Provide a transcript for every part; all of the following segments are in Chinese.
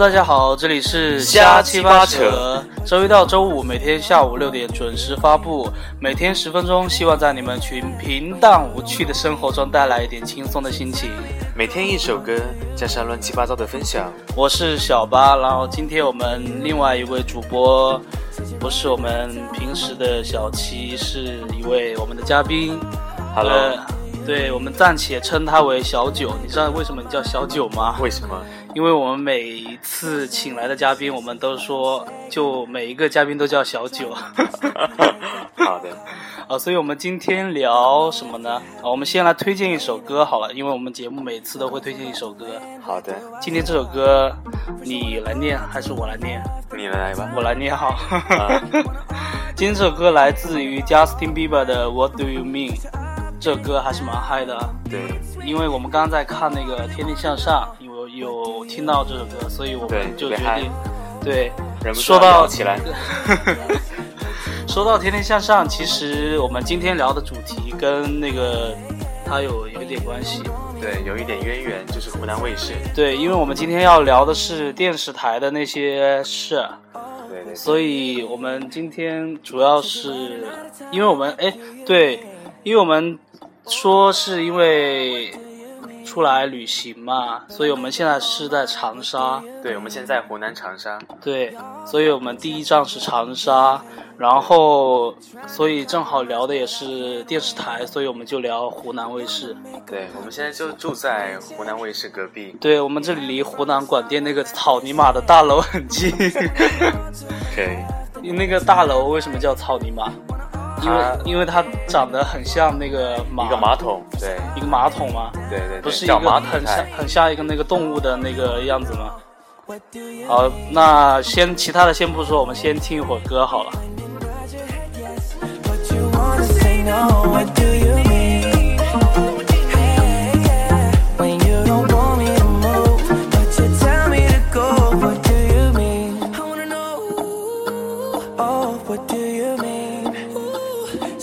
大家好，这里是瞎七八扯，周一到周五每天下午六点准时发布，每天十分钟，希望在你们群平淡无趣的生活中带来一点轻松的心情。每天一首歌，加上乱七八糟的分享。我是小八，然后今天我们另外一位主播，不是我们平时的小七，是一位我们的嘉宾。Hello，、呃对我们暂且称他为小九。你知道为什么你叫小九吗？为什么？因为我们每一次请来的嘉宾，我们都说，就每一个嘉宾都叫小九。好的，啊，所以我们今天聊什么呢？啊，我们先来推荐一首歌好了，因为我们节目每次都会推荐一首歌。好的，今天这首歌，你来念还是我来念？你来吧。我来念好。啊 今天这首歌来自于 Justin Bieber 的《What Do You Mean》，这首歌还是蛮嗨的。对因为我们刚刚在看那个《天天向上》，有有听到这首歌，所以我们就决定，对，说到起来。说到《天天向上》，其实我们今天聊的主题跟那个它有有一点关系。对，有一点渊源，就是湖南卫视。对，因为我们今天要聊的是电视台的那些事，对对，所以我们今天主要是，因为我们哎，对，因为我们说是因为出来旅行嘛，所以我们现在是在长沙。对，我们现在湖南长沙。对，所以我们第一站是长沙，然后所以正好聊的也是电视台，所以我们就聊湖南卫视。对，我们现在就住在湖南卫视隔壁。对我们这里离湖南广电那个草泥马的大楼很近。可以，那个大楼为什么叫草泥马？因为因为它长得很像那个马，一个马桶。对一个马桶嘛，对对对，不是一个很像。很像一个那个动物的那个样子吗？好，那先其他的先不说，我们先听一会儿歌好了。What do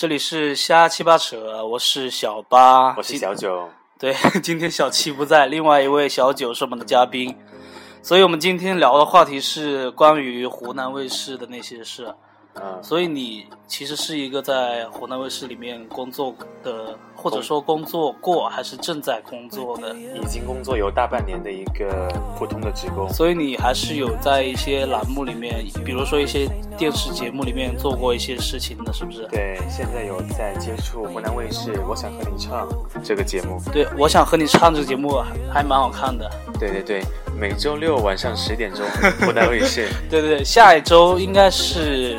这里是瞎七八扯，我是小八，我是小九。对，今天小七不在，另外一位小九是我们的嘉宾，所以我们今天聊的话题是关于湖南卫视的那些事。嗯，所以你其实是一个在湖南卫视里面工作的，或者说工作过，还是正在工作的，已经工作有大半年的一个普通的职工。所以你还是有在一些栏目里面，比如说一些电视节目里面做过一些事情的，是不是？对，现在有在接触湖南卫视《我想和你唱》这个节目。对，我想和你唱这个节目还还蛮好看的。对对对，每周六晚上十点钟，湖南卫视。对对对，下一周应该是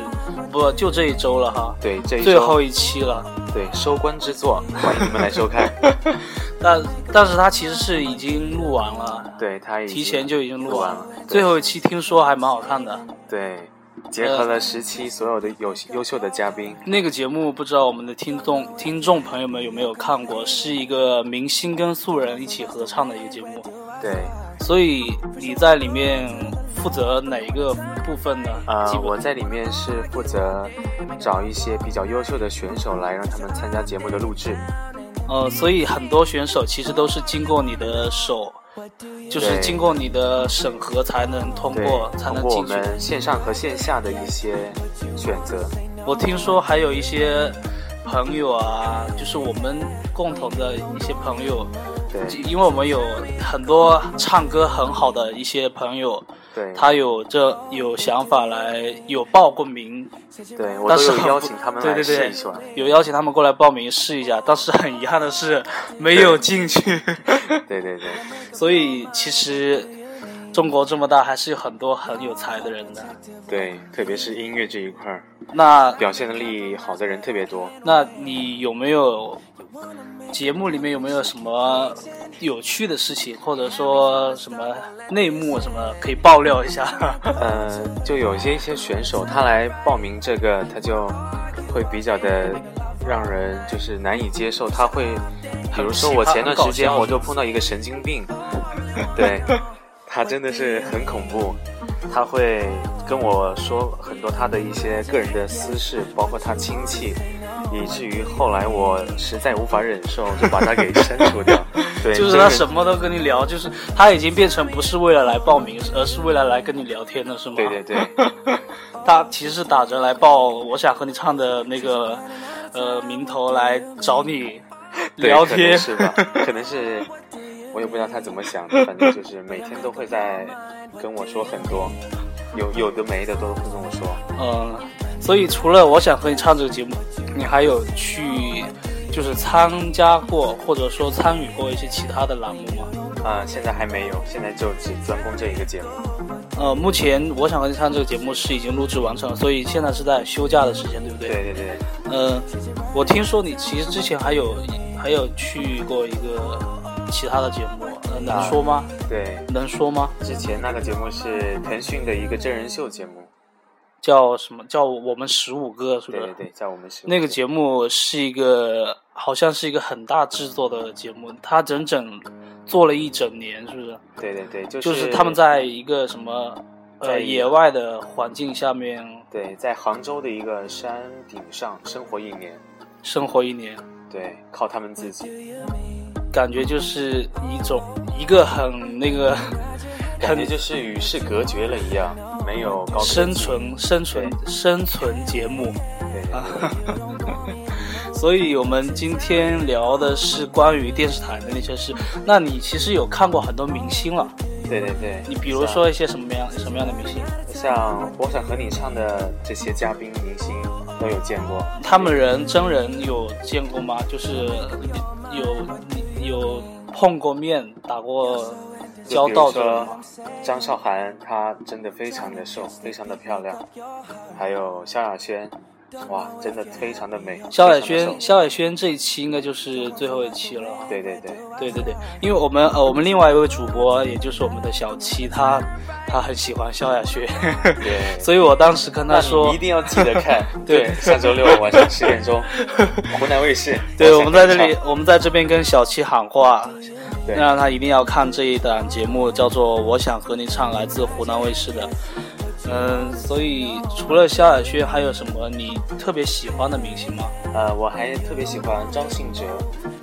不就这一周了哈，对，这最后一期了。对收官之作，欢迎你们来收看。但但是它其实是已经录完了，对它提前就已经录完了最后一期听说还蛮好看的。对，结合了十期所有的有优秀的嘉宾。那个节目不知道我们的听众听众朋友们有没有看过，是一个明星跟素人一起合唱的一个节目。对，所以你在里面负责哪一个部分呢？啊、基本我在里面是负责找一些比较优秀的选手来让他们参加节目的录制。呃，所以很多选手其实都是经过你的手，就是经过你的审核才能通过，，才能进去。们线上和线下的一些选择。我听说还有一些朋友啊，就是我们共同的一些朋友，对因为我们有很多唱歌很好的一些朋友，对，他有这有想法来有报过名，对我都有邀请他们来对对对试一试。有邀请他们过来报名试一下，但是很遗憾的是没有进去。对 对对，所以其实中国这么大，还是有很多很有才的人的。对，特别是音乐这一块儿，那表现力好的人特别多。那你有没有节目里面有没有什么有趣的事情，或者说什么内幕什么可以爆料一下？呃，就有些一些选手，他来报名这个，他就会比较的让人就是难以接受。他会，比如说我前段时间我就碰到一个神经病，对，他真的是很恐怖。他会跟我说很多他的一些个人的私事，包括他亲戚，以至于后来我实在无法忍受，就把他给删除掉。对，就是他什么都跟你聊，就是他已经变成不是为了来报名，而是为了来跟你聊天了，是吗？对对对。他其实是打着来报我想和你唱的那个呃名头来找你聊天，是吧？可能是，我也不知道他怎么想的，反正就是每天都会在跟我说很多，有有的没的都会跟我说。嗯，所以除了我想和你唱这个节目，你还有去就是参加过或者说参与过一些其他的栏目吗？啊、现在还没有，现在就只专攻这一个节目。呃，目前我想和你唱这个节目是已经录制完成了，所以现在是在休假的时间，对不对？对对对，呃，我听说你其实之前还有还有去过一个其他的节目，呃，能啊说吗？对，能说吗？之前那个节目是腾讯的一个真人秀节目，叫什么？叫我们十五个，是不是？对对对，在我们十五那个节目是一个，好像是一个很大制作的节目，它整整做了一整年，是不是？对对对，就就是他们在一个什么呃野外的环境下面对在杭州的一个山顶上生活一年，生活一年，对，靠他们自己，感觉就是一种一个很那个感觉就是与世隔绝了一样，没有高生存生存生存节目。对 所以我们今天聊的是关于电视台的那些事。那你其实有看过很多明星了，对对对，你比如说一些什么样什么样的明星？像像我想和你唱的这些嘉宾明星都有见过，他们人真人有见过吗？就是有有碰过面、打过就比如说？张韶涵，她真的非常的瘦，非常的漂亮，还有萧亚轩，哇，真的非常的美。萧亚轩，萧亚轩这一期应该就是最后一期了。对对对，对对对，因为我们呃，我们另外一位主播，也就是我们的小七，他他很喜欢萧亚轩，对。所以我当时跟他说一，定要记得看，对。对，上周六晚上十点钟，湖南卫视。对，我们在这里我们在这边跟小七喊话，对。让他一定要看这一档节目，叫做《我想和你唱》，来自湖南卫视的。嗯，所以除了萧亚轩，还有什么你特别喜欢的明星吗？呃，我还特别喜欢张信哲，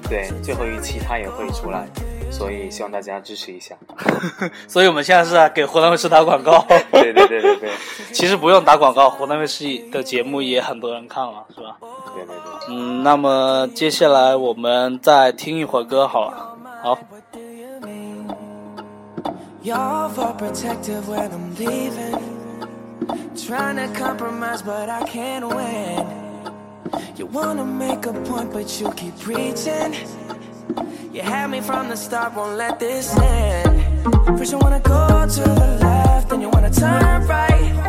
对，最后一期他也会出来，所以希望大家支持一下。所以我们现在是在给湖南卫视打广告。对对对对对，其实不用打广告，湖南卫视的节目也很多人看了，是吧？对对对。嗯，那么接下来我们再听一会儿歌好了。好，You're for protective when I'm leaving. Trying to compromise, but I can't win. You wanna make a point, but you keep preaching. You had me from the start, won't let this end. First, you wanna go to the left, then you wanna turn right.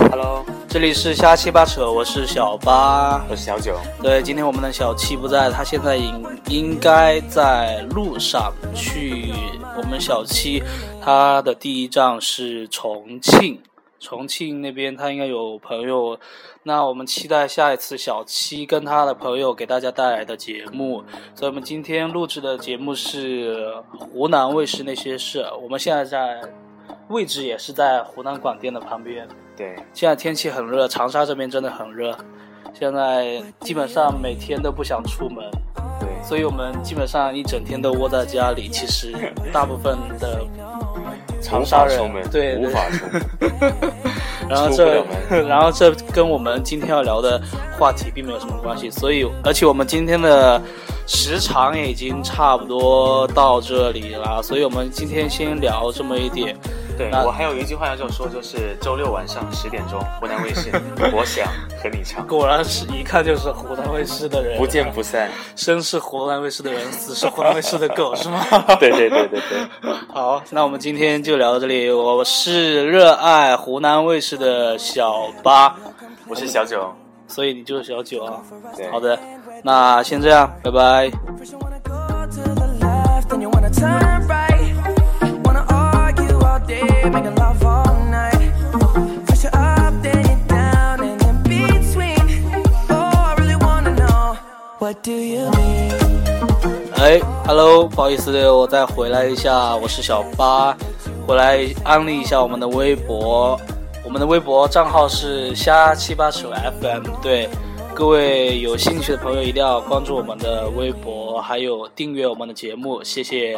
这里是瞎七八扯，我是小八。我是小九。对，今天我们的小七不在，他现在应应该在路上去。我们小七他的第一站是重庆，重庆那边他应该有朋友。那我们期待下一次小七跟他的朋友给大家带来的节目。所以我们今天录制的节目是湖南卫视那些事。我们现在在位置也是在湖南广电的旁边。对，现在天气很热，长沙这边真的很热，现在基本上每天都不想出门，对，所以我们基本上一整天都窝在家里。其实 大部分的长沙人对无法出门。然后这然后这跟我们今天要聊的话题并没有什么关系，所以而且我们今天的时长也已经差不多到这里了，所以我们今天先聊这么一点。对那我还有一句话要说，就是周六晚上十点钟，湖南卫视，我想和你唱，果然是一看就是湖南卫视的人，不见不散。生是湖南卫视的人，死是湖南卫视的狗，是吗？对对对对对，好，那我们今天就聊到这里。我是热爱湖南卫视的小八，我是小九。所以你就是小九啊。对，好的，那先这样，拜拜。哎，Hello，不好意思，我再回来一下，我是小八，回来安利一下我们的微博，我们的微博账号是虾七八扯 FM，对，各位有兴趣的朋友一定要关注我们的微博，还有订阅我们的节目，谢谢。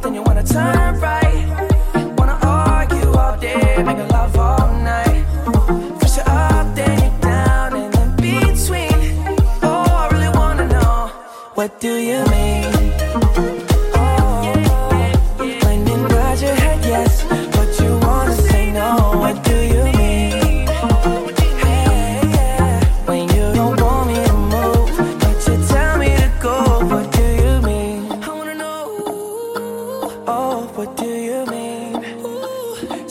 left, then you wanna turn right.